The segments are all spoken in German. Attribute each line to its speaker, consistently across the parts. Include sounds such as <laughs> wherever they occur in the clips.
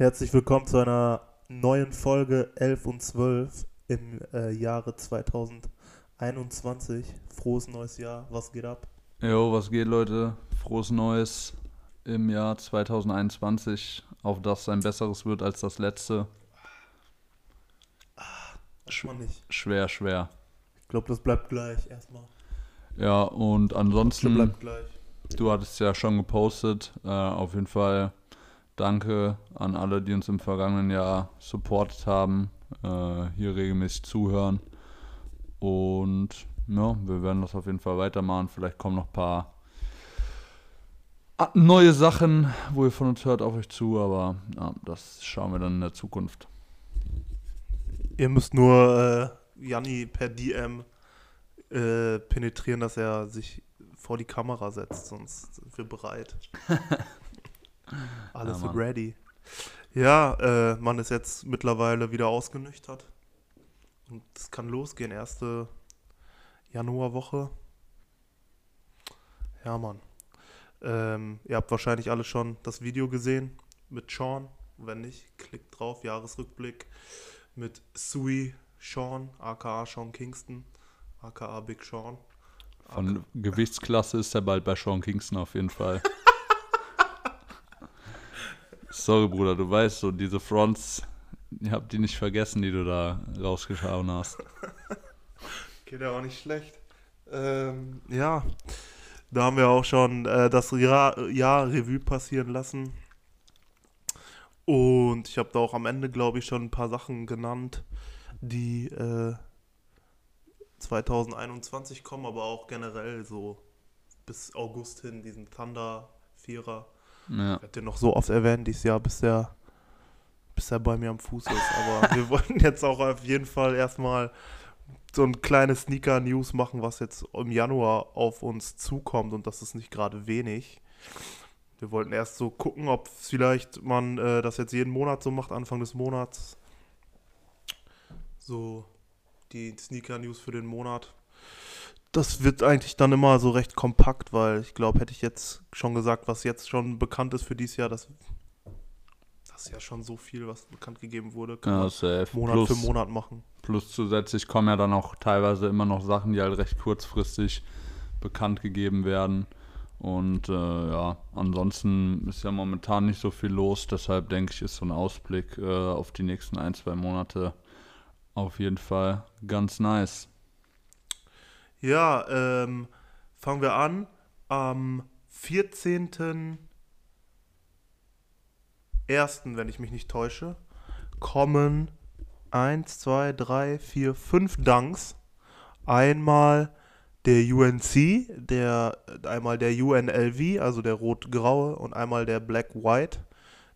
Speaker 1: Herzlich willkommen zu einer neuen Folge 11 und 12 im äh, Jahre 2021. Frohes neues Jahr, was geht ab?
Speaker 2: Jo, was geht, Leute? Frohes Neues im Jahr 2021, auf das ein besseres wird als das letzte.
Speaker 1: Weiß man nicht.
Speaker 2: Schwer, schwer.
Speaker 1: Ich glaube, das bleibt gleich erstmal.
Speaker 2: Ja, und ansonsten,
Speaker 1: bleibt gleich.
Speaker 2: du hattest ja schon gepostet. Äh, auf jeden Fall danke an alle, die uns im vergangenen Jahr supportet haben, äh, hier regelmäßig zuhören. Und ja, wir werden das auf jeden Fall weitermachen. Vielleicht kommen noch ein paar neue Sachen, wo ihr von uns hört, auf euch zu, aber ja, das schauen wir dann in der Zukunft.
Speaker 1: Ihr müsst nur äh, Janni per DM äh, penetrieren, dass er sich vor die Kamera setzt, sonst sind wir bereit. <laughs> Alles
Speaker 2: Ja,
Speaker 1: ready. Ja, äh, man ist jetzt mittlerweile wieder ausgenüchtert. Und es kann losgehen, erste Januarwoche. Ja, Mann. Ähm, ihr habt wahrscheinlich alle schon das Video gesehen mit Sean. Wenn nicht, klickt drauf, Jahresrückblick mit Sui Sean, aka Sean Kingston, aka Big Sean.
Speaker 2: Von Gewichtsklasse ist er bald bei Sean Kingston auf jeden Fall. <laughs> Sorry, Bruder, du weißt so, diese Fronts, ich hab die nicht vergessen, die du da rausgeschauen hast. <laughs>
Speaker 1: Geht ja auch nicht schlecht. Ähm, ja, da haben wir auch schon äh, das Jahr, Jahr Revue passieren lassen. Und ich habe da auch am Ende, glaube ich, schon ein paar Sachen genannt, die äh, 2021 kommen, aber auch generell so bis August hin, diesen Thunder Vierer.
Speaker 2: Ja,
Speaker 1: Ich werde den noch so oft erwähnen dieses Jahr, bis der, bis er bei mir am Fuß ist. Aber <laughs> wir wollen jetzt auch auf jeden Fall erstmal so ein kleines Sneaker-News machen, was jetzt im Januar auf uns zukommt und das ist nicht gerade wenig. Wir wollten erst so gucken, ob vielleicht man äh, das jetzt jeden Monat so macht, Anfang des Monats. So die Sneaker-News für den Monat. Das wird eigentlich dann immer so recht kompakt, weil ich glaube, hätte ich jetzt schon gesagt, was jetzt schon bekannt ist für dieses Jahr, das, das ist ja schon so viel, was bekannt gegeben wurde, kann
Speaker 2: ja
Speaker 1: man. Monat
Speaker 2: plus,
Speaker 1: für Monat machen.
Speaker 2: plus zusätzlich kommen ja dann auch teilweise immer noch Sachen, die halt recht kurzfristig bekannt gegeben werden. Und äh, ja, ansonsten ist ja momentan nicht so viel los, deshalb denke ich, ist so ein Ausblick äh, auf die nächsten ein, zwei Monate auf jeden Fall ganz nice.
Speaker 1: Ja, ähm, fangen wir an. Am 14. 1., wenn ich mich nicht täusche, kommen 1, 2, 3, 4, 5 Dunks. Einmal der UNC, der, einmal der UNLV, also der rot-graue, und einmal der Black-White.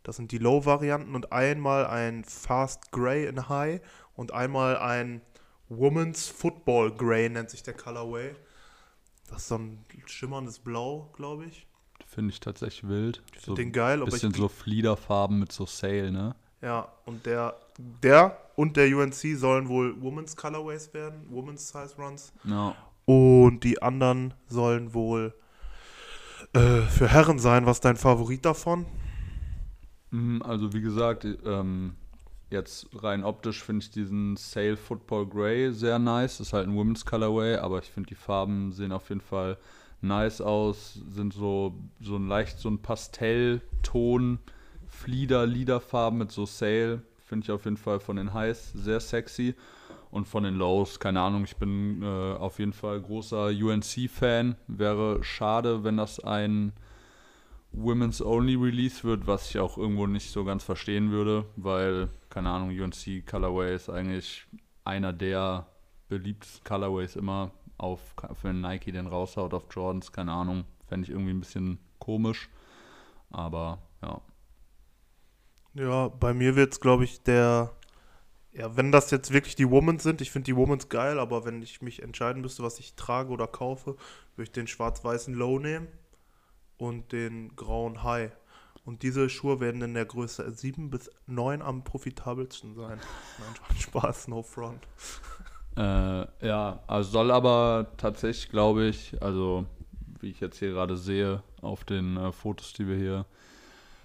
Speaker 1: Das sind die Low-Varianten. Und einmal ein Fast Grey in High und einmal ein Women's Football Grey nennt sich der Colorway. Das ist so ein schimmerndes Blau, glaube ich.
Speaker 2: Finde ich tatsächlich wild.
Speaker 1: Ich
Speaker 2: So
Speaker 1: finde den geil, ich,
Speaker 2: bisschen so Fliederfarben mit so Sail, ne?
Speaker 1: ja, und der, der und der UNC sollen wohl Women's Colorways werden, Women's Size Runs.
Speaker 2: Ja.
Speaker 1: Und die anderen sollen wohl äh, für Herren sein. Was ist dein Favorit davon?
Speaker 2: Mhm, Also wie gesagt, ähm, jetzt rein optisch finde ich diesen Sail Football Grey sehr nice. Ist halt ein Women's Colorway, aber ich finde die Farben sehen auf jeden Fall nice aus. Sind so, so ein leicht so ein Pastellton, Flieder, Liederfarben mit so Sail. Finde ich auf jeden Fall von den Highs sehr sexy. Und von den Lows, keine Ahnung, ich bin äh, auf jeden Fall großer UNC-Fan. Wäre schade, wenn das ein Women's Only Release wird, was ich auch irgendwo nicht so ganz verstehen würde, weil, keine Ahnung, UNC Colorway ist eigentlich einer der beliebtesten Colorways immer auf, für Nike den raushaut auf Jordans, keine Ahnung, fände ich irgendwie ein bisschen komisch, aber ja.
Speaker 1: Ja, bei mir wird es, glaube ich, der. Ja, wenn das jetzt wirklich die Womans sind, ich finde die Womans geil, aber wenn ich mich entscheiden müsste, was ich trage oder kaufe, würde ich den schwarz-weißen Low nehmen und den grauen High. Und diese Schuhe werden in der Größe 7 bis 9 am profitabelsten sein. <laughs> Nein, Spaß, no front.
Speaker 2: Äh, ja, also soll aber tatsächlich, glaube ich, also wie ich jetzt hier gerade sehe auf den äh, Fotos, die wir hier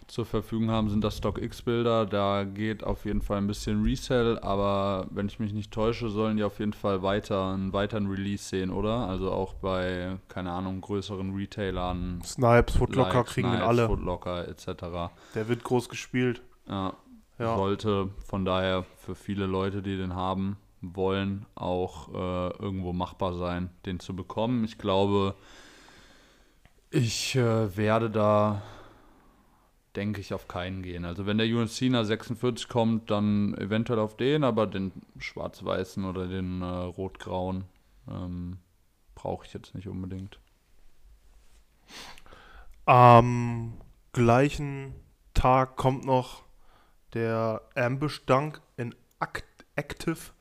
Speaker 2: zur Verfügung haben, sind das StockX-Bilder. Da geht auf jeden Fall ein bisschen Resell, aber wenn ich mich nicht täusche, sollen die auf jeden Fall weiter einen weiteren Release sehen, oder? Also auch bei, keine Ahnung, größeren Retailern.
Speaker 1: Snipes, Footlocker
Speaker 2: like
Speaker 1: kriegen den
Speaker 2: Snipes,
Speaker 1: alle.
Speaker 2: Footlocker etc.
Speaker 1: Der wird groß gespielt.
Speaker 2: Ja,
Speaker 1: Ja.
Speaker 2: sollte von daher für viele Leute, die den haben wollen, auch äh, irgendwo machbar sein, den zu bekommen. Ich glaube, ich äh, werde da, denke ich, auf keinen gehen. Also wenn der UNC nach 46 kommt, dann eventuell auf den, aber den schwarz-weißen oder den äh, rot-grauen ähm, brauche ich jetzt nicht unbedingt.
Speaker 1: Am gleichen Tag kommt noch der Ambush Dunk in Act Active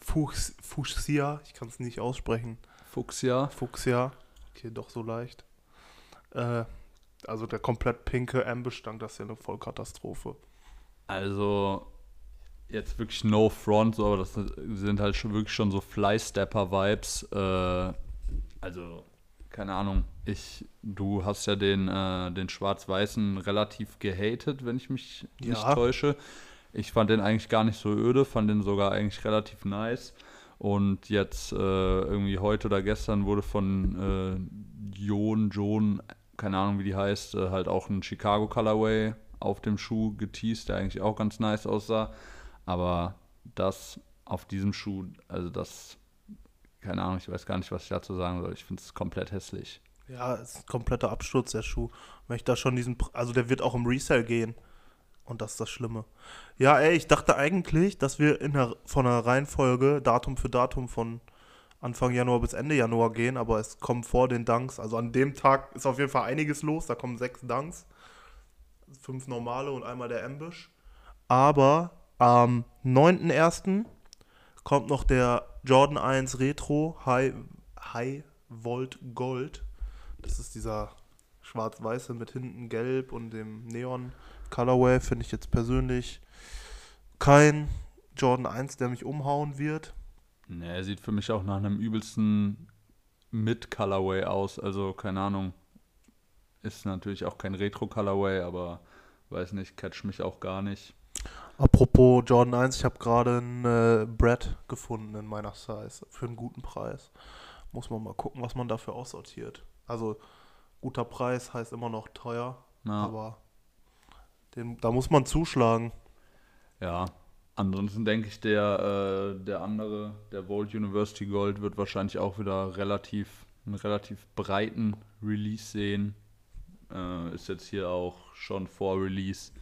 Speaker 1: Fuchs Fuchsia. Ich kann es nicht aussprechen.
Speaker 2: Fuchsia.
Speaker 1: Fuchsia. Okay, doch so leicht. Äh, also der komplett pinke Ambush Dunk, das ist ja eine Vollkatastrophe.
Speaker 2: Also jetzt wirklich no front, so, aber das sind halt schon wirklich schon so Fly-Stepper-Vibes. Äh, also, keine Ahnung. Ich, du hast ja den, äh, den Schwarz-Weißen relativ gehatet, wenn ich mich nicht
Speaker 1: Ja.
Speaker 2: täusche. Ich fand den eigentlich gar nicht so öde, fand den sogar eigentlich relativ nice. Und jetzt äh, irgendwie heute oder gestern wurde von äh, Jon, John, keine Ahnung wie die heißt, äh, halt auch ein Chicago Colorway auf dem Schuh geteased, der eigentlich auch ganz nice aussah. Aber das auf diesem Schuh, also das, keine Ahnung, ich weiß gar nicht, was ich dazu sagen soll. Ich finde es komplett hässlich.
Speaker 1: Ja, es ist ein kompletter Absturz, der Schuh. Wenn ich da schon diesen, also der wird auch im Resell gehen. Und das ist das Schlimme. Ja, ey, ich dachte eigentlich, dass wir in der, von der Reihenfolge Datum für Datum von Anfang Januar bis Ende Januar gehen, aber es kommen vor den Dunks. Also an dem Tag ist auf jeden Fall einiges los. Da kommen sechs Dunks. Fünf normale und einmal der Ambush. Aber am 9.1. kommt noch der Jordan 1 Retro High, High Volt Gold. Das ist dieser schwarz-weiße mit hinten gelb und dem Neon Colorway. Finde ich jetzt persönlich kein Jordan 1, der mich umhauen wird.
Speaker 2: Ne, er sieht für mich auch nach einem übelsten Mid-Colorway aus. Also, keine Ahnung. Ist natürlich auch kein Retro-Colorway, aber weiß nicht, catch mich auch gar nicht.
Speaker 1: Apropos Jordan 1, ich habe gerade einen äh, Brad gefunden in meiner Size für einen guten Preis. Muss man mal gucken, was man dafür aussortiert. Also guter Preis heißt immer noch teuer,
Speaker 2: Ja,
Speaker 1: aber den, da muss man zuschlagen.
Speaker 2: ja. Ansonsten denke ich, der, äh, der andere, der Volt University Gold, wird wahrscheinlich auch wieder relativ, einen relativ breiten Release sehen. Äh, ist jetzt hier auch schon vor Release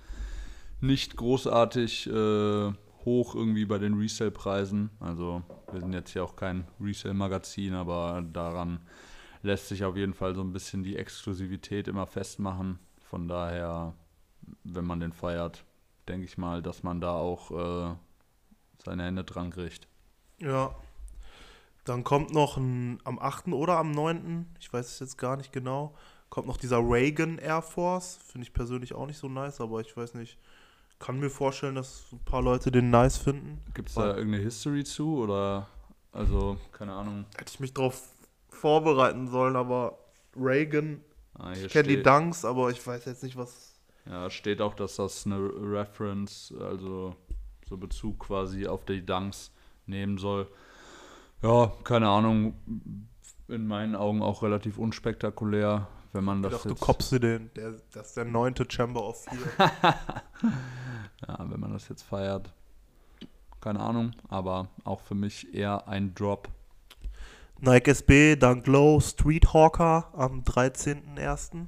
Speaker 2: nicht großartig äh, hoch irgendwie bei den Resale-Preisen. Also wir sind jetzt hier auch kein Resale-Magazin, aber daran lässt sich auf jeden Fall so ein bisschen die Exklusivität immer festmachen. Von daher, wenn man den feiert, denke ich mal, dass man da auch äh, seine Hände dran kriegt.
Speaker 1: Ja. Dann kommt noch ein, am 8. oder am 9., ich weiß es jetzt gar nicht genau, kommt noch dieser Reagan Air Force. Finde ich persönlich auch nicht so nice, aber ich weiß nicht. Kann mir vorstellen, dass ein paar Leute den nice finden.
Speaker 2: Gibt es da irgendeine History zu oder also keine Ahnung.
Speaker 1: Hätte ich mich drauf vorbereiten sollen, aber Reagan,
Speaker 2: Ah,
Speaker 1: ich kenne die Dunks, aber ich weiß jetzt nicht, was.
Speaker 2: Ja, steht auch, dass das eine Reference, also so Bezug quasi auf die Dunks nehmen soll. Ja, keine Ahnung. In meinen Augen auch relativ unspektakulär, wenn man
Speaker 1: Ich
Speaker 2: das
Speaker 1: du
Speaker 2: jetzt,
Speaker 1: kopfst du den. Der, das ist der neunte Chamber of Fear. <laughs>
Speaker 2: ja, wenn man das jetzt feiert. Keine Ahnung, aber auch für mich eher ein Drop.
Speaker 1: Nike SB, Dunk Low, Street Hawker am 13.01.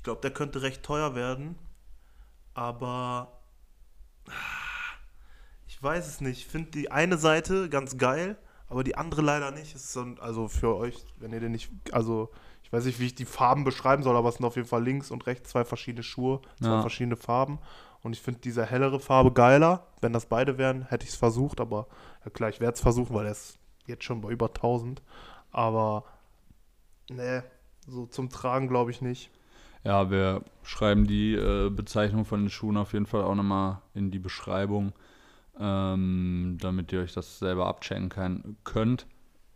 Speaker 1: Ich glaube, der könnte recht teuer werden. Aber ich weiß es nicht. Ich finde die eine Seite ganz geil, aber die andere leider nicht. So, ein- also für euch, wenn ihr den nicht. Also ich weiß nicht, wie ich die Farben beschreiben soll, aber es sind auf jeden Fall links und rechts zwei verschiedene Schuhe, zwei
Speaker 2: Ja.
Speaker 1: verschiedene Farben. Und ich finde diese hellere Farbe geiler. Wenn das beide wären, hätte ich es versucht, aber ja klar, ich werde es versuchen, weil er ist jetzt schon bei über 1000. Aber ne, so zum Tragen glaube ich nicht.
Speaker 2: Ja, wir schreiben die äh, Bezeichnung von den Schuhen auf jeden Fall auch nochmal in die Beschreibung, ähm, damit ihr euch das selber abchecken kann, könnt.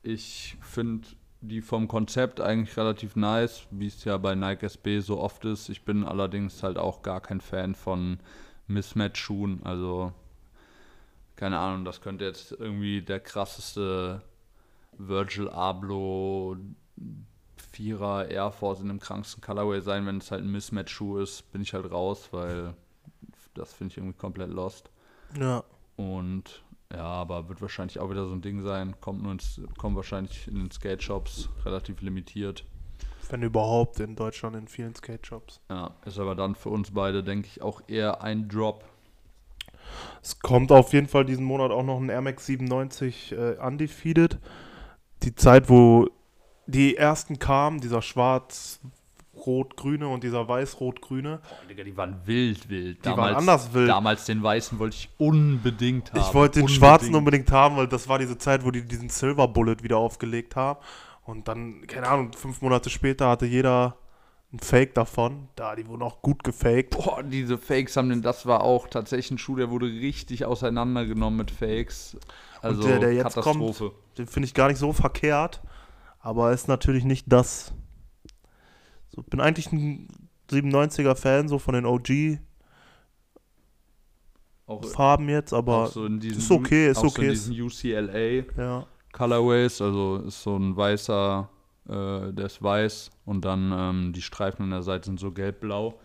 Speaker 2: Ich finde die vom Konzept eigentlich relativ nice, wie es ja bei Nike SB so oft ist. Ich bin allerdings halt auch gar kein Fan von Mismatch-Schuhen. Also, keine Ahnung, das könnte jetzt irgendwie der krasseste Virgil Abloh Vierer Air Force in dem kranksten Colorway sein. Wenn es halt ein Mismatch-Schuh ist, bin ich halt raus, weil das finde ich irgendwie komplett lost.
Speaker 1: Ja.
Speaker 2: Und ja, aber wird wahrscheinlich auch wieder so ein Ding sein. Kommt nur ins, kommt wahrscheinlich in den Skate-Shops relativ limitiert.
Speaker 1: Wenn überhaupt in Deutschland in vielen Skate-Shops.
Speaker 2: Ja, ist aber dann für uns beide, denke ich, auch eher ein Drop.
Speaker 1: Es kommt auf jeden Fall diesen Monat auch noch ein Air Max 97 äh, undefeated. Die Zeit, wo die ersten kamen, dieser schwarz-rot-grüne und dieser weiß-rot-grüne.
Speaker 2: Boah, Digga, die waren wild, wild.
Speaker 1: Die waren anders wild.
Speaker 2: Damals den weißen wollte ich unbedingt haben.
Speaker 1: Ich wollte den
Speaker 2: Unbedingt.
Speaker 1: schwarzen unbedingt haben, weil das war diese Zeit, wo die diesen Silver Bullet wieder aufgelegt haben. Und dann, keine Ahnung, fünf Monate später hatte jeder ein Fake davon. Da, die wurden auch gut gefaked.
Speaker 2: Boah, diese Fakes haben den, das war auch tatsächlich ein Schuh, der wurde richtig auseinandergenommen mit Fakes. Also
Speaker 1: der, der jetzt
Speaker 2: Katastrophe.
Speaker 1: Den finde ich gar nicht so verkehrt. Aber ist natürlich nicht das. So, bin eigentlich ein 97er-Fan, so von den OG-Farben
Speaker 2: Auch,
Speaker 1: jetzt, aber
Speaker 2: so diesen,
Speaker 1: ist okay, ist
Speaker 2: auch So in
Speaker 1: okay.
Speaker 2: diesen UCLA
Speaker 1: ja.
Speaker 2: Colorways, also ist so ein weißer, äh, der ist weiß und dann ähm, die Streifen an der Seite sind so gelb-blau.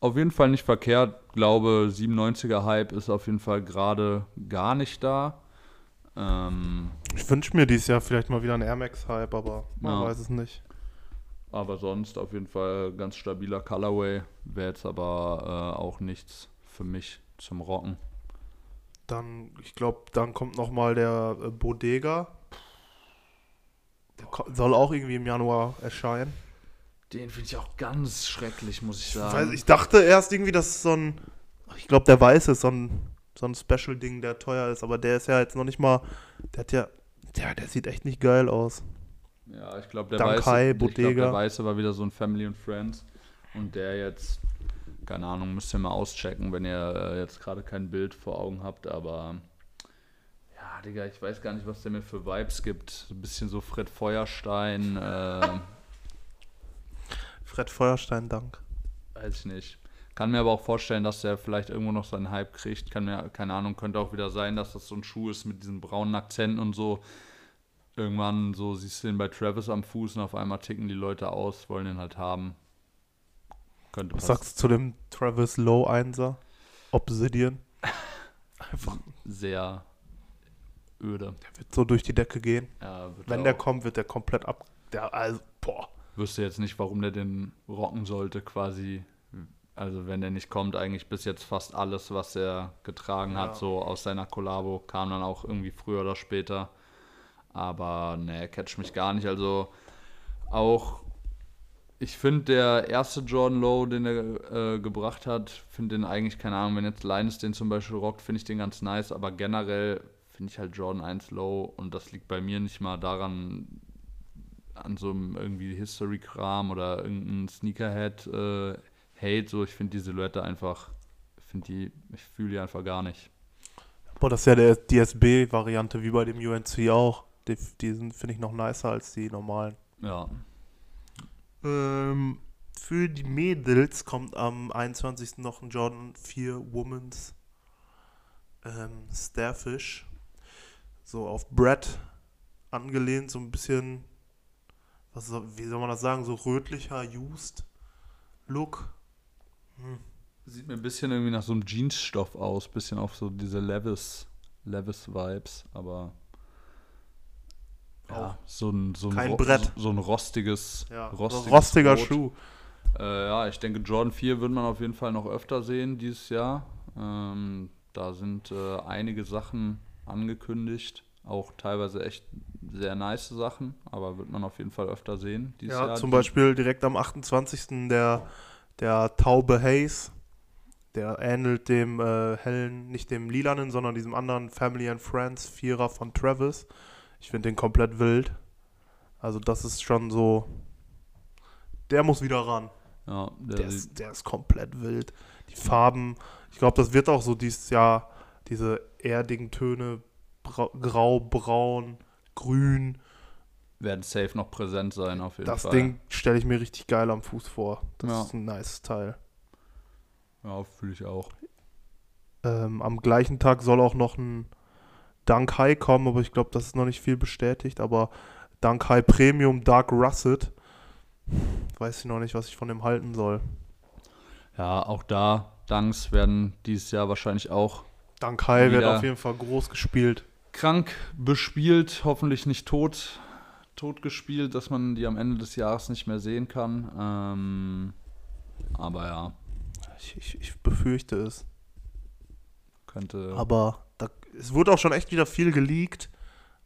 Speaker 2: Auf jeden Fall nicht verkehrt. Glaube, 97er Hype ist auf jeden Fall gerade gar nicht da. Ähm,
Speaker 1: Ich wünsche mir dieses Jahr vielleicht mal wieder einen Air Max-Hype, aber man
Speaker 2: Ja.
Speaker 1: weiß es nicht.
Speaker 2: aber sonst auf jeden Fall ganz stabiler Colorway. Wäre jetzt aber äh, auch nichts für mich zum Rocken.
Speaker 1: Dann, ich glaube, dann kommt noch mal der äh, Bodega. Der soll auch irgendwie im Januar erscheinen.
Speaker 2: Den finde ich auch ganz schrecklich, muss ich
Speaker 1: Ich,
Speaker 2: sagen.
Speaker 1: weiß, ich dachte erst irgendwie, dass so ein. Ich glaube, der Weiße ist so ein, so ein Special-Ding, der teuer ist, aber der ist ja jetzt noch nicht mal. Der hat ja. Der, der sieht echt nicht geil aus.
Speaker 2: Ja, ich glaube, der,
Speaker 1: Dankai,
Speaker 2: Weiße, ich glaub, der Weiße war wieder so ein Family and Friends. Und der jetzt, keine Ahnung, müsst ihr mal auschecken, wenn ihr äh, jetzt gerade kein Bild vor Augen habt. Aber ja, Digga, ich weiß gar nicht, was der mir für Vibes gibt. Ein bisschen so Fred Feuerstein, äh, <laughs>
Speaker 1: Fred Feuerstein, Dank.
Speaker 2: weiß ich nicht. Kann mir aber auch vorstellen, dass der vielleicht irgendwo noch seinen Hype kriegt. Kann mir, keine Ahnung, könnte auch wieder sein, dass das so ein Schuh ist mit diesen braunen Akzenten und so. Irgendwann so siehst du den bei Travis am Fuß und auf einmal ticken die Leute aus, wollen den halt haben. Könnte
Speaker 1: Was
Speaker 2: passieren.
Speaker 1: sagst du zu dem Travis Low 1er? Obsidian. <laughs> Einfach,
Speaker 2: Sehr öde.
Speaker 1: der wird so durch die Decke gehen.
Speaker 2: Ja,
Speaker 1: Wenn
Speaker 2: er
Speaker 1: der
Speaker 2: auch-
Speaker 1: kommt, wird der komplett ab. Der, also, boah.
Speaker 2: Wüsste jetzt nicht, warum der den rocken sollte, quasi. Also, wenn der nicht kommt, eigentlich bis jetzt fast alles, was er getragen
Speaker 1: Ja.
Speaker 2: hat, so aus seiner Kollabo, kam dann auch irgendwie früher oder später. Aber ne, catch mich gar nicht. Also, auch ich finde, der erste Jordan Low, den er äh, gebracht hat, finde den eigentlich, keine Ahnung, wenn jetzt Linus den zum Beispiel rockt, finde ich den ganz nice, aber generell finde ich halt Jordan 1 Low und das liegt bei mir nicht mal daran, an so einem irgendwie History-Kram oder irgendein Sneakerhead-Hate, so ich finde die Silhouette einfach, finde die, ich fühle die einfach gar nicht.
Speaker 1: Boah, das ist ja der DSB-Variante, wie bei dem UNC auch. Die, die sind, finde ich, noch nicer als die normalen.
Speaker 2: Ja,
Speaker 1: Ähm, für die Mädels kommt am 21. noch ein Jordan 4 Women's ähm, Starfish. So auf Brett angelehnt, so ein bisschen, was soll, wie soll man das sagen, so rötlicher Used Look.
Speaker 2: Sieht mir ein bisschen irgendwie nach so einem Jeansstoff aus, bisschen auf so diese Levis, Levis-Vibes, aber ja, so ein, so ein,
Speaker 1: kein Brett.
Speaker 2: So, so ein rostiges,
Speaker 1: Ja,
Speaker 2: rostiges
Speaker 1: rostiger
Speaker 2: Rot.
Speaker 1: Schuh.
Speaker 2: Äh, ja, ich denke, Jordan 4 wird man auf jeden Fall noch öfter sehen dieses Jahr. Ähm, da sind äh, einige Sachen angekündigt, auch teilweise echt sehr nice Sachen, aber wird man auf jeden Fall öfter sehen dieses
Speaker 1: Ja,
Speaker 2: Jahr.
Speaker 1: zum
Speaker 2: Die-
Speaker 1: Beispiel direkt am 28. der, der Taube Haze. Der ähnelt dem äh, hellen, nicht dem lilanen, sondern diesem anderen Family and Friends Vierer von Travis. Ich finde den komplett wild. Also das ist schon so. Der muss wieder ran.
Speaker 2: Ja, der,
Speaker 1: Der ist, der ist komplett wild. Die Farben, ich glaube, das wird auch so dieses Jahr diese erdigen Töne, grau, braun, grün.
Speaker 2: Werden safe noch präsent sein, auf jeden
Speaker 1: Das
Speaker 2: Fall.
Speaker 1: Ding stelle ich mir richtig geil am Fuß vor. Das
Speaker 2: Ja.
Speaker 1: ist ein nice Teil.
Speaker 2: Ja, fühle ich auch.
Speaker 1: Ähm, am gleichen Tag soll auch noch ein Dunk High kommen, aber ich glaube, das ist noch nicht viel bestätigt. Aber Dunk High Premium Dark Russet, weiß ich noch nicht, was ich von dem halten soll.
Speaker 2: Ja, auch da, Dunks werden dieses Jahr wahrscheinlich auch
Speaker 1: Dunk High wird auf jeden Fall groß gespielt.
Speaker 2: krank bespielt, hoffentlich nicht tot, tot gespielt, dass man die am Ende des Jahres nicht mehr sehen kann. Ähm, aber ja,
Speaker 1: Ich, ich, ich befürchte es.
Speaker 2: könnte.
Speaker 1: Aber da, es wurde auch schon echt wieder viel geleakt,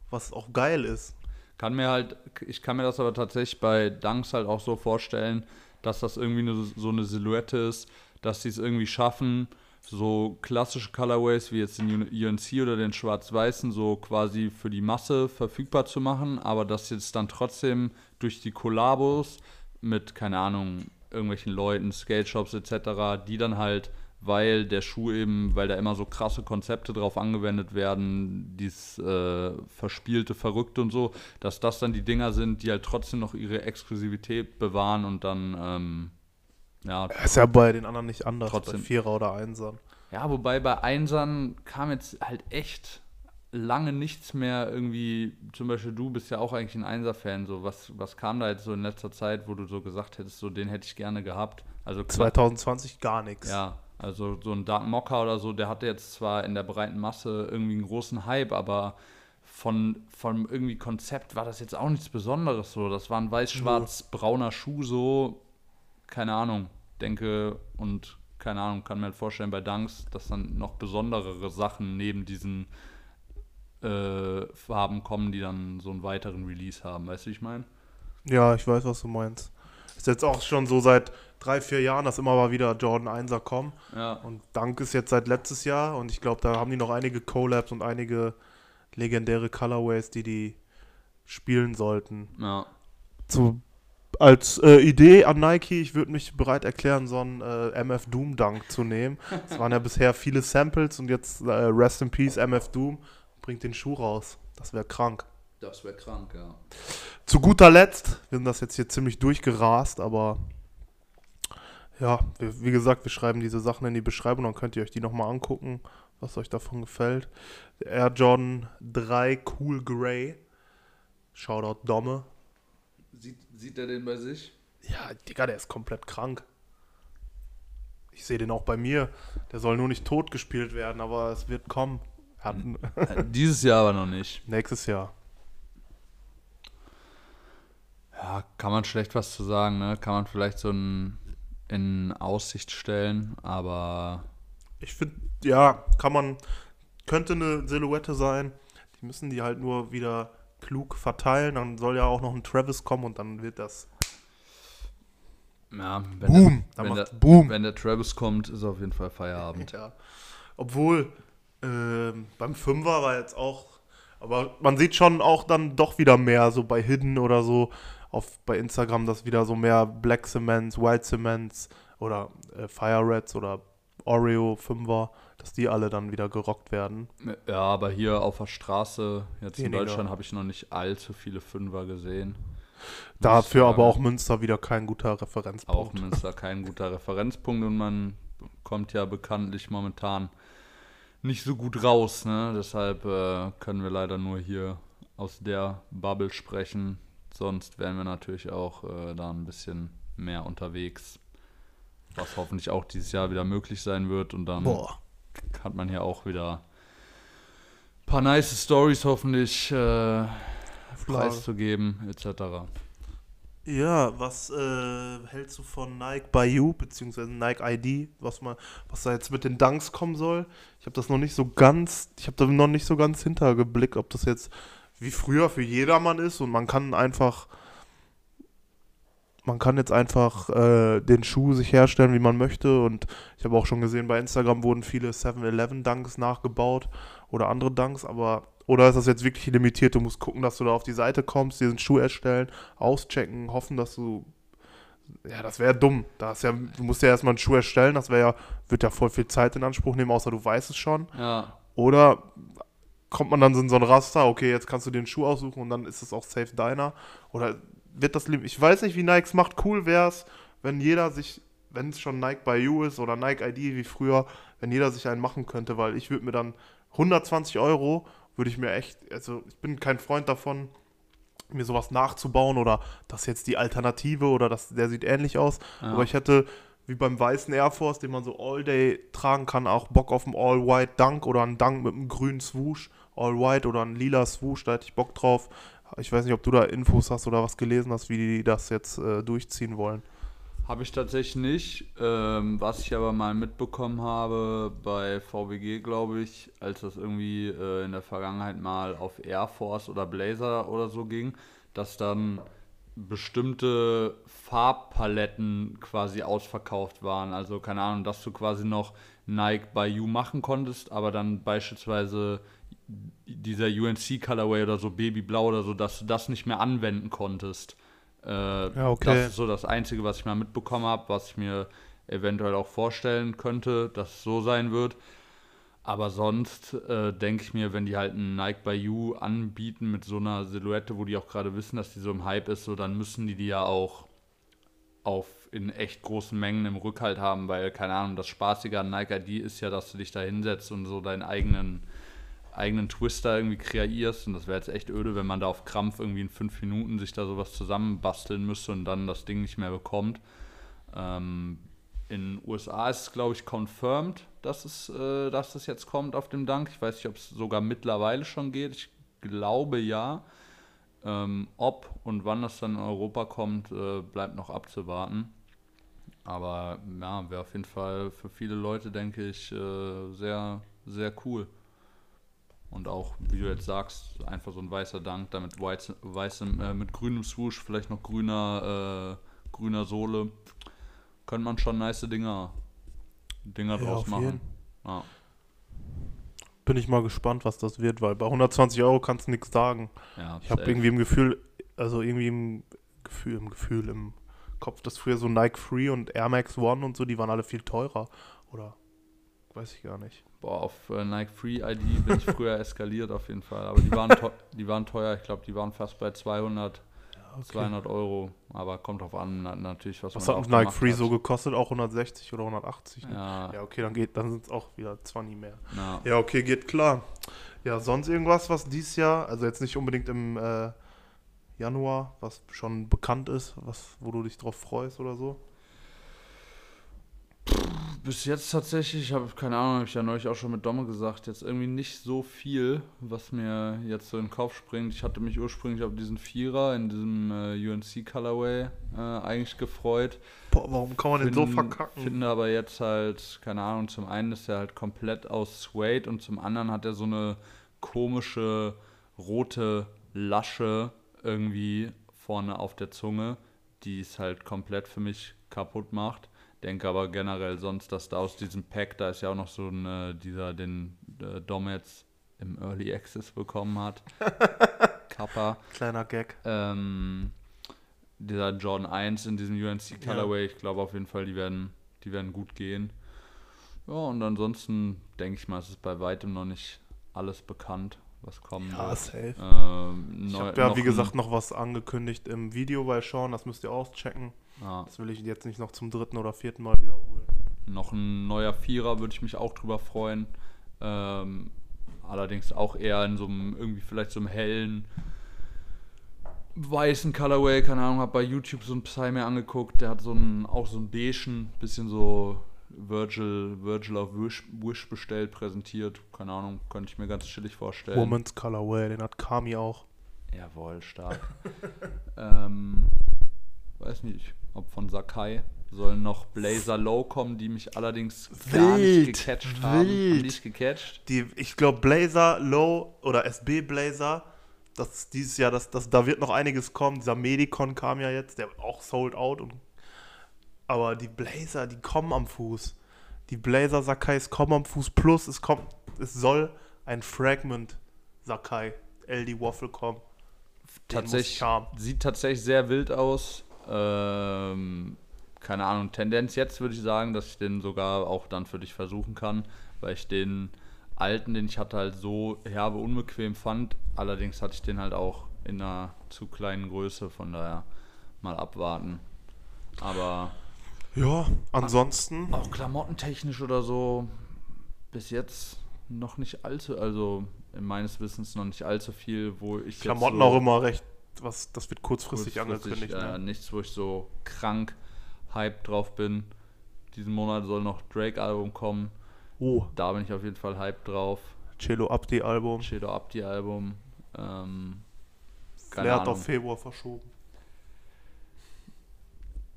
Speaker 1: was auch geil ist.
Speaker 2: Kann mir halt, ich kann mir das aber tatsächlich bei Dunks halt auch so vorstellen, dass das irgendwie eine, so eine Silhouette ist, dass sie es irgendwie schaffen, so klassische Colorways wie jetzt den UNC oder den Schwarz-Weißen so quasi für die Masse verfügbar zu machen, aber dass jetzt dann trotzdem durch die Kollabos mit, keine Ahnung, irgendwelchen Leuten, Skate-Shops etc., die dann halt, weil der Schuh eben, weil da immer so krasse Konzepte drauf angewendet werden, dieses äh, verspielte, verrückte und so, dass das dann die Dinger sind, die halt trotzdem noch ihre Exklusivität bewahren und dann, ähm, ja,
Speaker 1: Ist ja bei den anderen nicht anders,
Speaker 2: Trotzdem.
Speaker 1: bei Vierer oder Einsern.
Speaker 2: ja, wobei bei Einsern kam jetzt halt echt lange nichts mehr irgendwie, zum Beispiel du bist ja auch eigentlich ein Einser-Fan, so was, was kam da jetzt so in letzter Zeit, wo du so gesagt hättest, so den hätte ich gerne gehabt. Also klar,
Speaker 1: 2020 gar nichts.
Speaker 2: ja, also so ein Dark Mocker oder so, der hatte jetzt zwar in der breiten Masse irgendwie einen großen Hype, aber von, von irgendwie Konzept war das jetzt auch nichts Besonderes so. Das war ein weiß-schwarz-brauner Schuh so, keine Ahnung, denke und keine Ahnung, kann mir halt vorstellen bei Dunks, dass dann noch besonderere Sachen neben diesen äh, Farben kommen, die dann so einen weiteren Release haben. Weißt du, wie ich meine?
Speaker 1: Ja, ich weiß, was du meinst. Ist jetzt auch schon so seit drei, vier Jahren, dass immer mal wieder Jordan 1er kommen.
Speaker 2: Ja.
Speaker 1: Und Dank ist jetzt seit letztes Jahr und ich glaube, da haben die noch einige Collabs und einige legendäre Colorways, die die spielen sollten.
Speaker 2: Ja.
Speaker 1: So als äh, Idee an Nike, ich würde mich bereit erklären, so einen äh, MF Doom Dunk zu nehmen. Es waren ja <laughs> bisher viele Samples und jetzt äh, Rest in Peace MF Doom bringt den Schuh raus. Das wäre krank.
Speaker 2: Das wäre krank, ja.
Speaker 1: Zu guter Letzt, wir sind das jetzt hier ziemlich durchgerast, aber ja, wie gesagt, wir schreiben diese Sachen in die Beschreibung, dann könnt ihr euch die nochmal angucken, was euch davon gefällt. Air Jordan 3 Cool Grey. Shoutout Domme.
Speaker 2: Sieht, sieht er den bei sich?
Speaker 1: Ja, Digga, der ist komplett krank. Ich sehe den auch bei mir. Der soll nur nicht tot gespielt werden, aber es wird kommen. Er Hat <laughs>
Speaker 2: Äh, Dieses Jahr aber noch nicht.
Speaker 1: nächstes Jahr.
Speaker 2: Ja, kann man schlecht was zu sagen, ne? Kann man vielleicht so ein, in Aussicht stellen, aber
Speaker 1: Ich finde, ja, kann man, könnte eine Silhouette sein. Die müssen die halt nur wieder klug verteilen. Dann soll ja auch noch ein Travis kommen und dann wird das
Speaker 2: ja, wenn,
Speaker 1: Boom.
Speaker 2: der, wenn, der,
Speaker 1: Boom.
Speaker 2: wenn der Travis kommt, ist auf jeden Fall Feierabend. <laughs>
Speaker 1: Ja. Obwohl, ähm, beim Fünfer war jetzt auch, aber man sieht schon auch dann doch wieder mehr, so bei Hidden oder so, auf, bei Instagram, dass wieder so mehr Black Cements, White Cements oder äh, Fire Reds oder Oreo Fünfer, dass die alle dann wieder gerockt werden.
Speaker 2: Ja, aber hier auf der Straße, jetzt in
Speaker 1: Weniger.
Speaker 2: Deutschland, habe ich noch nicht allzu viele Fünfer gesehen.
Speaker 1: Dafür aber auch Münster wieder kein guter
Speaker 2: Auch
Speaker 1: Referenzpunkt.
Speaker 2: Münster kein guter Referenzpunkt und man kommt ja bekanntlich momentan nicht so gut raus. Ne? Deshalb äh, können wir leider nur hier aus der Bubble sprechen. Sonst wären wir natürlich auch äh, da ein bisschen mehr unterwegs. Was hoffentlich auch dieses Jahr wieder möglich sein wird. Und dann
Speaker 1: Boah.
Speaker 2: hat man hier auch wieder ein paar nice Stories hoffentlich äh, preiszugeben, etc.
Speaker 1: Ja, was äh, hältst du von Nike by You, beziehungsweise Nike ID, was, mal, was da jetzt mit den Dunks kommen soll? Ich habe das noch nicht so ganz, ich habe da noch nicht so ganz hintergeblickt, ob das jetzt wie früher für jedermann ist und man kann einfach, man kann jetzt einfach äh, den Schuh sich herstellen, wie man möchte und ich habe auch schon gesehen, bei Instagram wurden viele 7-Eleven-Dunks nachgebaut oder andere Dunks, aber oder ist das jetzt wirklich limitiert? Du musst gucken, dass du da auf die Seite kommst, diesen Schuh erstellen, auschecken, hoffen, dass du. Ja, das wäre dumm. Da ist ja, du musst ja erstmal einen Schuh erstellen, das wäre ja, wird ja voll viel Zeit in Anspruch nehmen, außer du weißt es schon.
Speaker 2: Ja,
Speaker 1: Oder kommt man dann so in so ein Raster, okay, jetzt kannst du den Schuh aussuchen und dann ist es auch safe deiner? Oder wird das, ich weiß nicht, wie Nike es macht, cool wäre es, wenn jeder sich, wenn es schon Nike by You ist oder Nike ID wie früher, wenn jeder sich einen machen könnte, weil ich würde mir dann 120 Euro, würde ich mir echt, also ich bin kein Freund davon, mir sowas nachzubauen oder das ist jetzt die Alternative oder das, der sieht ähnlich aus,
Speaker 2: Ja.
Speaker 1: aber ich hätte wie beim weißen Air Force, den man so all day tragen kann, auch Bock auf einen All-White Dunk oder einen Dunk mit einem grünen Swoosh, All-White oder einen lila Swoosh, da hätte ich Bock drauf. Ich weiß nicht, ob du da Infos hast oder was gelesen hast, wie die das jetzt äh, durchziehen wollen.
Speaker 2: Habe ich tatsächlich nicht. Ähm, was ich aber mal mitbekommen habe bei VWG, glaube ich, als das irgendwie äh, in der Vergangenheit mal auf Air Force oder Blazer oder so ging, dass dann bestimmte Farbpaletten quasi ausverkauft waren. Also keine Ahnung, dass du quasi noch Nike by You machen konntest, aber dann beispielsweise dieser UNC Colorway oder so Babyblau oder so, dass du das nicht mehr anwenden konntest. Äh,
Speaker 1: Ja, okay.
Speaker 2: Das ist so das Einzige, was ich mal mitbekommen habe, was ich mir eventuell auch vorstellen könnte, dass es so sein wird. Aber sonst äh, denke ich mir, wenn die halt einen Nike by You anbieten mit so einer Silhouette, wo die auch gerade wissen, dass die so im Hype ist, so dann müssen die die ja auch auf in echt großen Mengen im Rückhalt haben, weil keine Ahnung, das Spaßige an Nike ID ist ja, dass du dich da hinsetzt und so deinen eigenen eigenen Twister irgendwie kreierst und das wäre jetzt echt öde, wenn man da auf Krampf irgendwie in fünf Minuten sich da sowas zusammenbasteln müsste und dann das Ding nicht mehr bekommt. Ähm, in den USA ist es, glaube ich, confirmed, dass es, äh, dass es jetzt kommt auf dem Dank. Ich weiß nicht, ob es sogar mittlerweile schon geht. Ich glaube ja. Ähm, ob und wann das dann in Europa kommt, äh, bleibt noch abzuwarten. Aber ja, wäre auf jeden Fall für viele Leute, denke ich, äh, sehr, sehr cool. Und auch, wie du jetzt sagst, einfach so ein weißer Dank, damit weiß, weißem, äh, mit grünem Swoosh, vielleicht noch grüner, äh, grüner Sohle. Könnte man schon nice Dinger, Dinger
Speaker 1: Ja,
Speaker 2: draus machen. Ja.
Speaker 1: Bin ich mal gespannt, was das wird, weil bei 120 Euro kannst du nichts sagen.
Speaker 2: Ja,
Speaker 1: Ich habe irgendwie im Gefühl, also irgendwie im Gefühl, im Gefühl, im Kopf, dass früher so Nike Free und Air Max One und so, die waren alle viel teurer. Oder weiß ich gar nicht.
Speaker 2: Boah, auf äh, Nike Free ID bin ich früher <laughs> eskaliert auf jeden Fall. Aber die waren, die waren teuer. Ich glaube, die waren fast bei 200, 200 Euro. Aber kommt drauf an, na, natürlich, was,
Speaker 1: Was
Speaker 2: man
Speaker 1: hat Nike Free
Speaker 2: hat.
Speaker 1: so gekostet? Auch 160 oder 180? Ne?
Speaker 2: Ja,
Speaker 1: Ja, okay, dann geht, dann sind es auch wieder 20 mehr.
Speaker 2: ja.
Speaker 1: Ja, okay, geht klar. Ja, sonst irgendwas, was dieses Jahr, also jetzt nicht unbedingt im äh, Januar, was schon bekannt ist, was, wo du dich drauf freust oder so?
Speaker 2: Bis jetzt tatsächlich, ich habe keine Ahnung, habe ich ja neulich auch schon mit Domme gesagt, jetzt irgendwie nicht so viel, was mir jetzt so in den Kopf springt. Ich hatte mich ursprünglich auf diesen Vierer in diesem äh, UNC Colorway äh, eigentlich gefreut.
Speaker 1: Boah, warum kann man den so verkacken?
Speaker 2: Finde aber jetzt halt, keine Ahnung, zum einen ist er halt komplett aus Suede und zum anderen hat er so eine komische rote Lasche irgendwie vorne auf der Zunge, die es halt komplett für mich kaputt macht. Denke aber generell sonst, dass da aus diesem Pack, da ist ja auch noch so ein, äh, dieser, den äh, Dom jetzt im Early Access bekommen hat. <laughs> Kappa.
Speaker 1: Kleiner Gag.
Speaker 2: Ähm, dieser Jordan 1 in diesem UNC Colorway, ich glaube auf jeden Fall, die werden, die werden gut gehen. Ja, und ansonsten denke ich mal, es ist bei weitem noch nicht alles bekannt, was kommen
Speaker 1: Ja,
Speaker 2: wird.
Speaker 1: safe.
Speaker 2: Ähm,
Speaker 1: Ich habe ja, wie gesagt, noch was angekündigt im Video bei Sean, das müsst ihr auschecken.
Speaker 2: Ja,
Speaker 1: Das will ich jetzt nicht noch zum dritten oder vierten Mal wiederholen.
Speaker 2: noch ein neuer Vierer würde ich mich auch drüber freuen. Ähm, allerdings auch eher in so einem, irgendwie vielleicht so einem hellen, weißen Colorway, keine Ahnung, habe bei YouTube so einen Psy mir angeguckt, der hat so einen, auch so einen beigen, bisschen so Virgil, Virgil auf Wish, Wish bestellt, präsentiert. Keine Ahnung, könnte ich mir ganz chillig vorstellen.
Speaker 1: Woman's Colorway, den hat Kami auch.
Speaker 2: Jawohl, stark. <laughs> ähm, weiß nicht, ob von Sakai sollen noch Blazer Low kommen, die mich allerdings gar
Speaker 1: Wild,
Speaker 2: nicht gecatcht haben.
Speaker 1: wild.
Speaker 2: Haben nicht gecatcht.
Speaker 1: Die, ich glaube, Blazer, Low oder SB Blazer, das dieses Jahr, das, das, da wird noch einiges kommen. Dieser Medicon kam ja jetzt, der auch sold out. Und, aber die Blazer, die kommen am Fuß. Die Blazer Sakais kommen am Fuß. Plus, es kommt, es soll ein Fragment Sakai LD Waffle kommen. Den
Speaker 2: Tatsächlich, sieht tatsächlich sehr wild aus. Ähm, keine Ahnung, Tendenz jetzt würde ich sagen, dass ich den sogar auch dann für dich versuchen kann, weil ich den alten, den ich hatte, halt so herbe unbequem fand. Allerdings hatte ich den halt auch in einer zu kleinen Größe, von daher mal abwarten. Aber
Speaker 1: Ja, ansonsten.
Speaker 2: auch klamottentechnisch oder so bis jetzt noch nicht allzu, also in meines Wissens noch nicht allzu viel, wo ich
Speaker 1: Klamotten
Speaker 2: jetzt so
Speaker 1: auch immer recht. Was, das wird kurzfristig,
Speaker 2: kurzfristig,
Speaker 1: angekündigt.
Speaker 2: äh,
Speaker 1: Ne?
Speaker 2: nichts, wo ich so krank hyped drauf bin. Diesen Monat soll noch Drake-Album kommen.
Speaker 1: Oh,
Speaker 2: Da bin ich auf jeden Fall hyped drauf.
Speaker 1: Cello Abdi Album.
Speaker 2: Shadow Abdi-Album. Ähm, keine
Speaker 1: Flair hat auf Februar verschoben.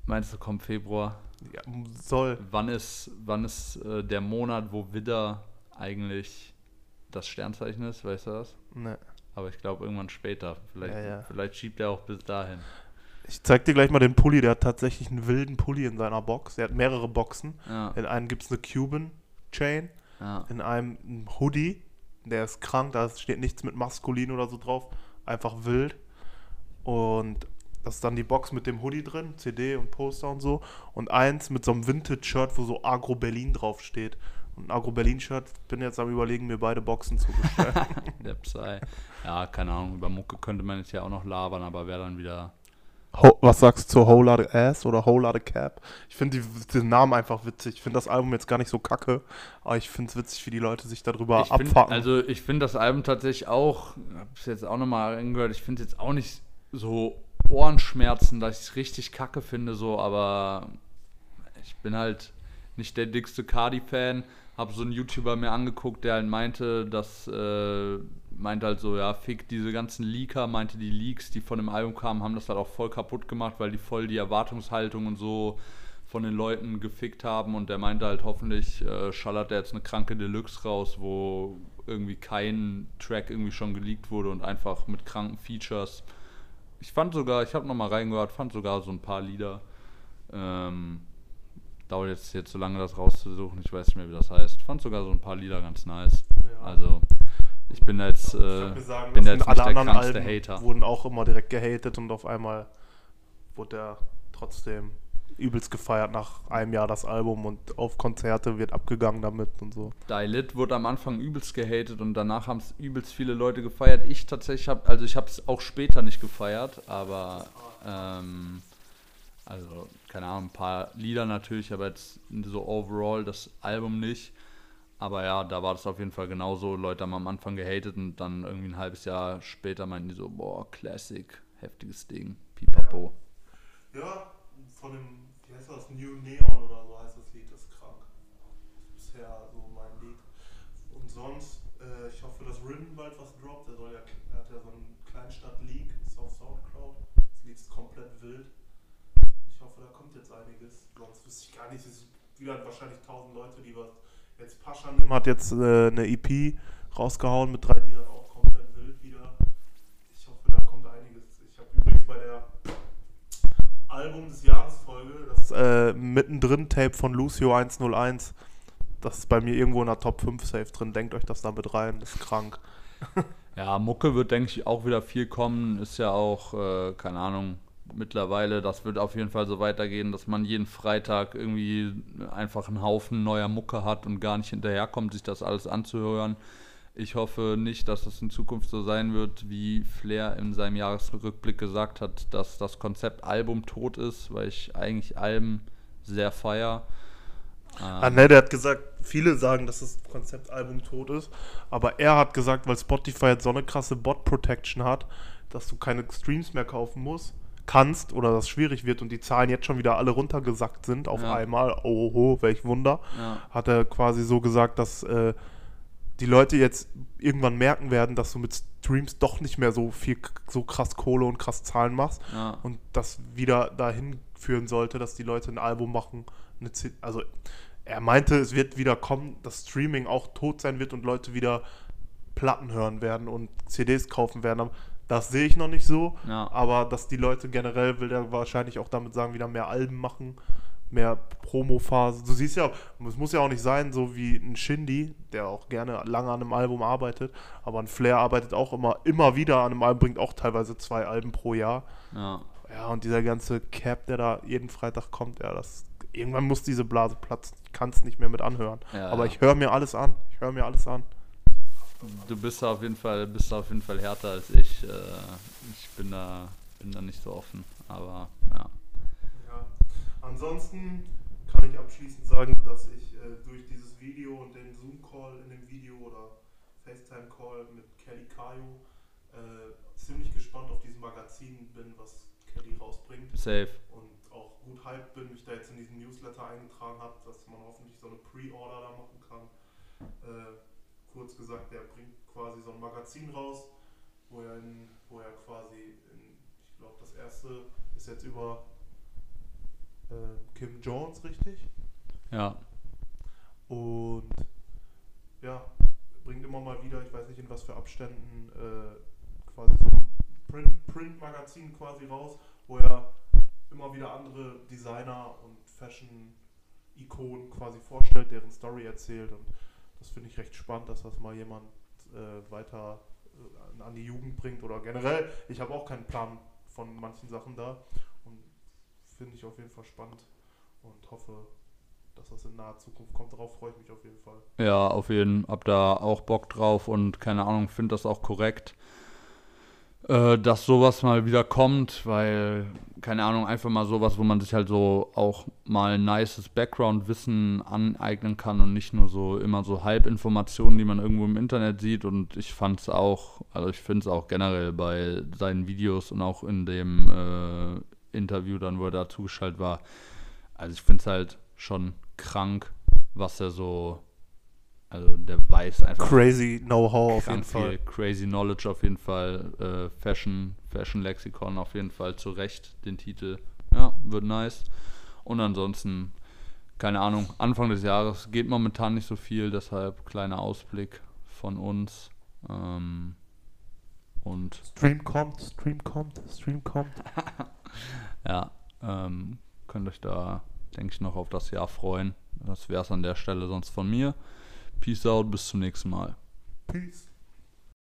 Speaker 2: Meinst du, kommt Februar?
Speaker 1: Ja, soll.
Speaker 2: Wann ist, wann ist äh, der Monat, wo Widder eigentlich das Sternzeichen ist? Weißt du das?
Speaker 1: Ne.
Speaker 2: Aber ich glaube irgendwann später. Vielleicht,
Speaker 1: Ja, ja.
Speaker 2: vielleicht schiebt er auch bis dahin.
Speaker 1: Ich zeig dir gleich mal den Pulli. Der hat tatsächlich einen wilden Pulli in seiner Box. Der hat mehrere Boxen.
Speaker 2: Ja,
Speaker 1: In einem gibt es eine Cuban Chain.
Speaker 2: ja.
Speaker 1: In einem ein Hoodie. Der ist krank. Da steht nichts mit maskulin oder so drauf. Einfach wild. Und das ist dann die Box mit dem Hoodie drin. CD und Poster und so. Und eins mit so einem Vintage-Shirt, wo so Agro Berlin draufsteht. Und ein Agro Berlin-Shirt. Bin jetzt am überlegen, mir beide Boxen zu bestellen. <laughs>
Speaker 2: Der Psy. Ja, keine Ahnung. Über Mucke könnte man jetzt ja auch noch labern, aber wäre dann wieder.
Speaker 1: Ho was sagst du zu Whole Lotta Ass oder Whole Lotta Cap? Ich finde den Namen einfach witzig. Ich finde das Album jetzt gar nicht so kacke, aber ich finde es witzig, wie die Leute sich darüber
Speaker 2: Ich find,
Speaker 1: abfacken.
Speaker 2: also ich finde das Album tatsächlich auch, hab's jetzt auch nochmal angehört, ich finde es jetzt auch nicht so Ohrenschmerzen, dass ich es richtig kacke finde, so, aber ich bin halt nicht der dickste Cardi-Fan, habe so einen YouTuber mir angeguckt, der halt meinte, dass, äh, meinte halt so, ja, fick diese ganzen Leaker, meinte die Leaks, die von dem Album kamen, haben das halt auch voll kaputt gemacht, weil die voll die Erwartungshaltung und so von den Leuten gefickt haben und der meinte halt, hoffentlich äh, schallert er jetzt eine kranke Deluxe raus, wo irgendwie kein Track irgendwie schon geleakt wurde und einfach mit kranken Features. Ich fand sogar, ich habe nochmal reingehört, fand sogar so ein paar Lieder. Ähm, dauert jetzt, jetzt so lange, das rauszusuchen, ich weiß nicht mehr, wie das heißt. Fand sogar so ein paar Lieder ganz nice.
Speaker 1: Ja.
Speaker 2: Also, ich bin jetzt,
Speaker 1: Ich
Speaker 2: äh,
Speaker 1: mir sagen,
Speaker 2: bin jetzt
Speaker 1: alle
Speaker 2: der
Speaker 1: anderen Alben
Speaker 2: Hater.
Speaker 1: wurden auch immer direkt gehatet und auf einmal wurde der trotzdem übelst gefeiert nach einem Jahr das Album und auf Konzerte wird abgegangen damit und so.
Speaker 2: Die Lit wurde am Anfang übelst gehatet und danach haben es übelst viele Leute gefeiert. Ich tatsächlich habe, also ich habe es auch später nicht gefeiert, aber ähm, also keine Ahnung, ein paar Lieder natürlich, aber jetzt so overall das Album nicht. Aber ja, da war das auf jeden Fall genauso. Leute haben am Anfang gehatet und dann irgendwie ein halbes Jahr später meinten die so, boah, Classic, heftiges Ding, pipapo.
Speaker 1: Ja, von dem, wie heißt das, New Neon oder so heißt das Lied, das ist krank. Bisher so mein Lied. Und sonst, äh, ich hoffe, dass Rin bald was droppt. Der soll ja, er hat ja so einen Kleinstadt-Leak, ist auf Soundcloud. Das Lied ist komplett wild. Ich hoffe, da kommt jetzt einiges. Gar nicht, es wieder wahrscheinlich tausend Leute, die was. Jetzt Pascha Nim hat jetzt äh, eine EP rausgehauen mit drei Liedern, auch komplett wild wieder. Ich hoffe, da kommt einiges. Ich habe übrigens bei der Album des Jahres das äh, mittendrin Tape von Lucio 101. Das ist bei mir irgendwo in der Top 5 Safe drin. Denkt euch das da mit rein, das ist krank. <laughs>
Speaker 2: Ja, Mucke wird, denke ich, auch wieder viel kommen. Ist ja auch, äh, keine Ahnung, mittlerweile, das wird auf jeden Fall so weitergehen, dass man jeden Freitag irgendwie einfach einen Haufen neuer Mucke hat und gar nicht hinterherkommt, sich das alles anzuhören. Ich hoffe nicht, dass es in Zukunft so sein wird, wie Flair in seinem Jahresrückblick gesagt hat, dass das Konzept Album tot ist, weil ich eigentlich Alben sehr feier. Ähm,
Speaker 1: Ah, ne, der hat gesagt, viele sagen, dass das Konzeptalbum tot ist, aber er hat gesagt, weil Spotify jetzt so eine krasse Bot-Protection hat, dass du keine Streams mehr kaufen musst, kannst oder das schwierig wird und die Zahlen jetzt schon wieder alle runtergesackt sind auf
Speaker 2: Ja.
Speaker 1: einmal. Oho, welch Wunder.
Speaker 2: ja.
Speaker 1: Hat er quasi so gesagt, dass äh, die Leute jetzt irgendwann merken werden, dass du mit Streams doch nicht mehr so viel, so krass Kohle und krass Zahlen machst
Speaker 2: ja.
Speaker 1: und das wieder dahin führen sollte, dass die Leute ein Album machen. Eine C also er meinte, es wird wieder kommen, dass Streaming auch tot sein wird und Leute wieder Platten hören werden und CDs kaufen werden. Aber Das sehe ich noch nicht so,
Speaker 2: Ja.
Speaker 1: aber dass die Leute generell, will er wahrscheinlich auch damit sagen, wieder mehr Alben machen, mehr Promo-Phase. Du siehst ja, es muss ja auch nicht sein, so wie ein Shindy, der auch gerne lange an einem Album arbeitet, aber ein Flair arbeitet auch immer, immer wieder an einem Album, bringt auch teilweise zwei Alben pro Jahr.
Speaker 2: ja.
Speaker 1: Ja, und dieser ganze Cap, der da jeden Freitag kommt, ja, das. Irgendwann muss diese Blase platzen. Ich kann es nicht mehr mit anhören.
Speaker 2: Ja,
Speaker 1: Aber
Speaker 2: ja.
Speaker 1: ich höre mir alles an. Ich höre mir alles an.
Speaker 2: Du bist da auf jeden Fall, bist auf jeden Fall härter als ich. Äh, ich bin da, bin da nicht so offen, aber ja.
Speaker 1: Ja. Ansonsten kann ich abschließend sagen, dass ich äh, durch dieses Video und den Zoom-Call in dem Video oder FaceTime-Call mit Kelly Kayo äh, ziemlich gespannt auf dieses Magazin bin, was Kelly rausbringt.
Speaker 2: Safe.
Speaker 1: Und auch gut hyped bin, mich da jetzt in diesen Newsletter eingetragen habe, dass man hoffentlich so eine Pre-Order da machen kann. Äh, kurz gesagt, der bringt quasi so ein Magazin raus, wo er, in, wo er quasi, in, ich glaube, das erste ist jetzt über äh, Kim Jones, richtig?
Speaker 2: Ja.
Speaker 1: Und ja, bringt immer mal wieder, ich weiß nicht in was für Abständen, äh, quasi so ein Print- Print-Magazin quasi raus, wo er immer wieder andere Designer und Fashion-Ikonen quasi vorstellt, deren Story erzählt. Und das finde ich recht spannend, dass das mal jemand äh, weiter äh, an die Jugend bringt oder generell. Ich habe auch keinen Plan von manchen Sachen da und finde ich auf jeden Fall spannend und hoffe, dass das in naher Zukunft kommt. Darauf freue ich mich auf jeden Fall.
Speaker 2: Ja, auf jeden Fall. Hab da auch Bock drauf und keine Ahnung, finde das auch korrekt, äh, dass sowas mal wieder kommt, weil, keine Ahnung, einfach mal sowas, wo man sich halt so auch mal nices Background-Wissen aneignen kann und nicht nur so immer so Halbinformationen, die man irgendwo im Internet sieht. Und ich fand es auch, also ich finde es auch generell bei seinen Videos und auch in dem äh, Interview dann, wo er da zugeschaltet war. Also ich finde es halt schon krank, was er so, also der weiß einfach
Speaker 1: Crazy Know-how auf jeden Fall.
Speaker 2: crazy knowledge auf jeden Fall, äh, Fashion, Fashion Lexikon auf jeden Fall zu Recht den Titel. Ja, wird nice. Und ansonsten, keine Ahnung, Anfang des Jahres geht momentan nicht so viel, deshalb kleiner Ausblick von uns. Ähm, und
Speaker 1: Stream kommt, Stream kommt, Stream kommt. <laughs>
Speaker 2: ja, ähm, könnt euch da, denke ich, noch auf das Jahr freuen. Das wäre es an der Stelle sonst von mir. Peace out, bis zum nächsten Mal.
Speaker 1: Peace.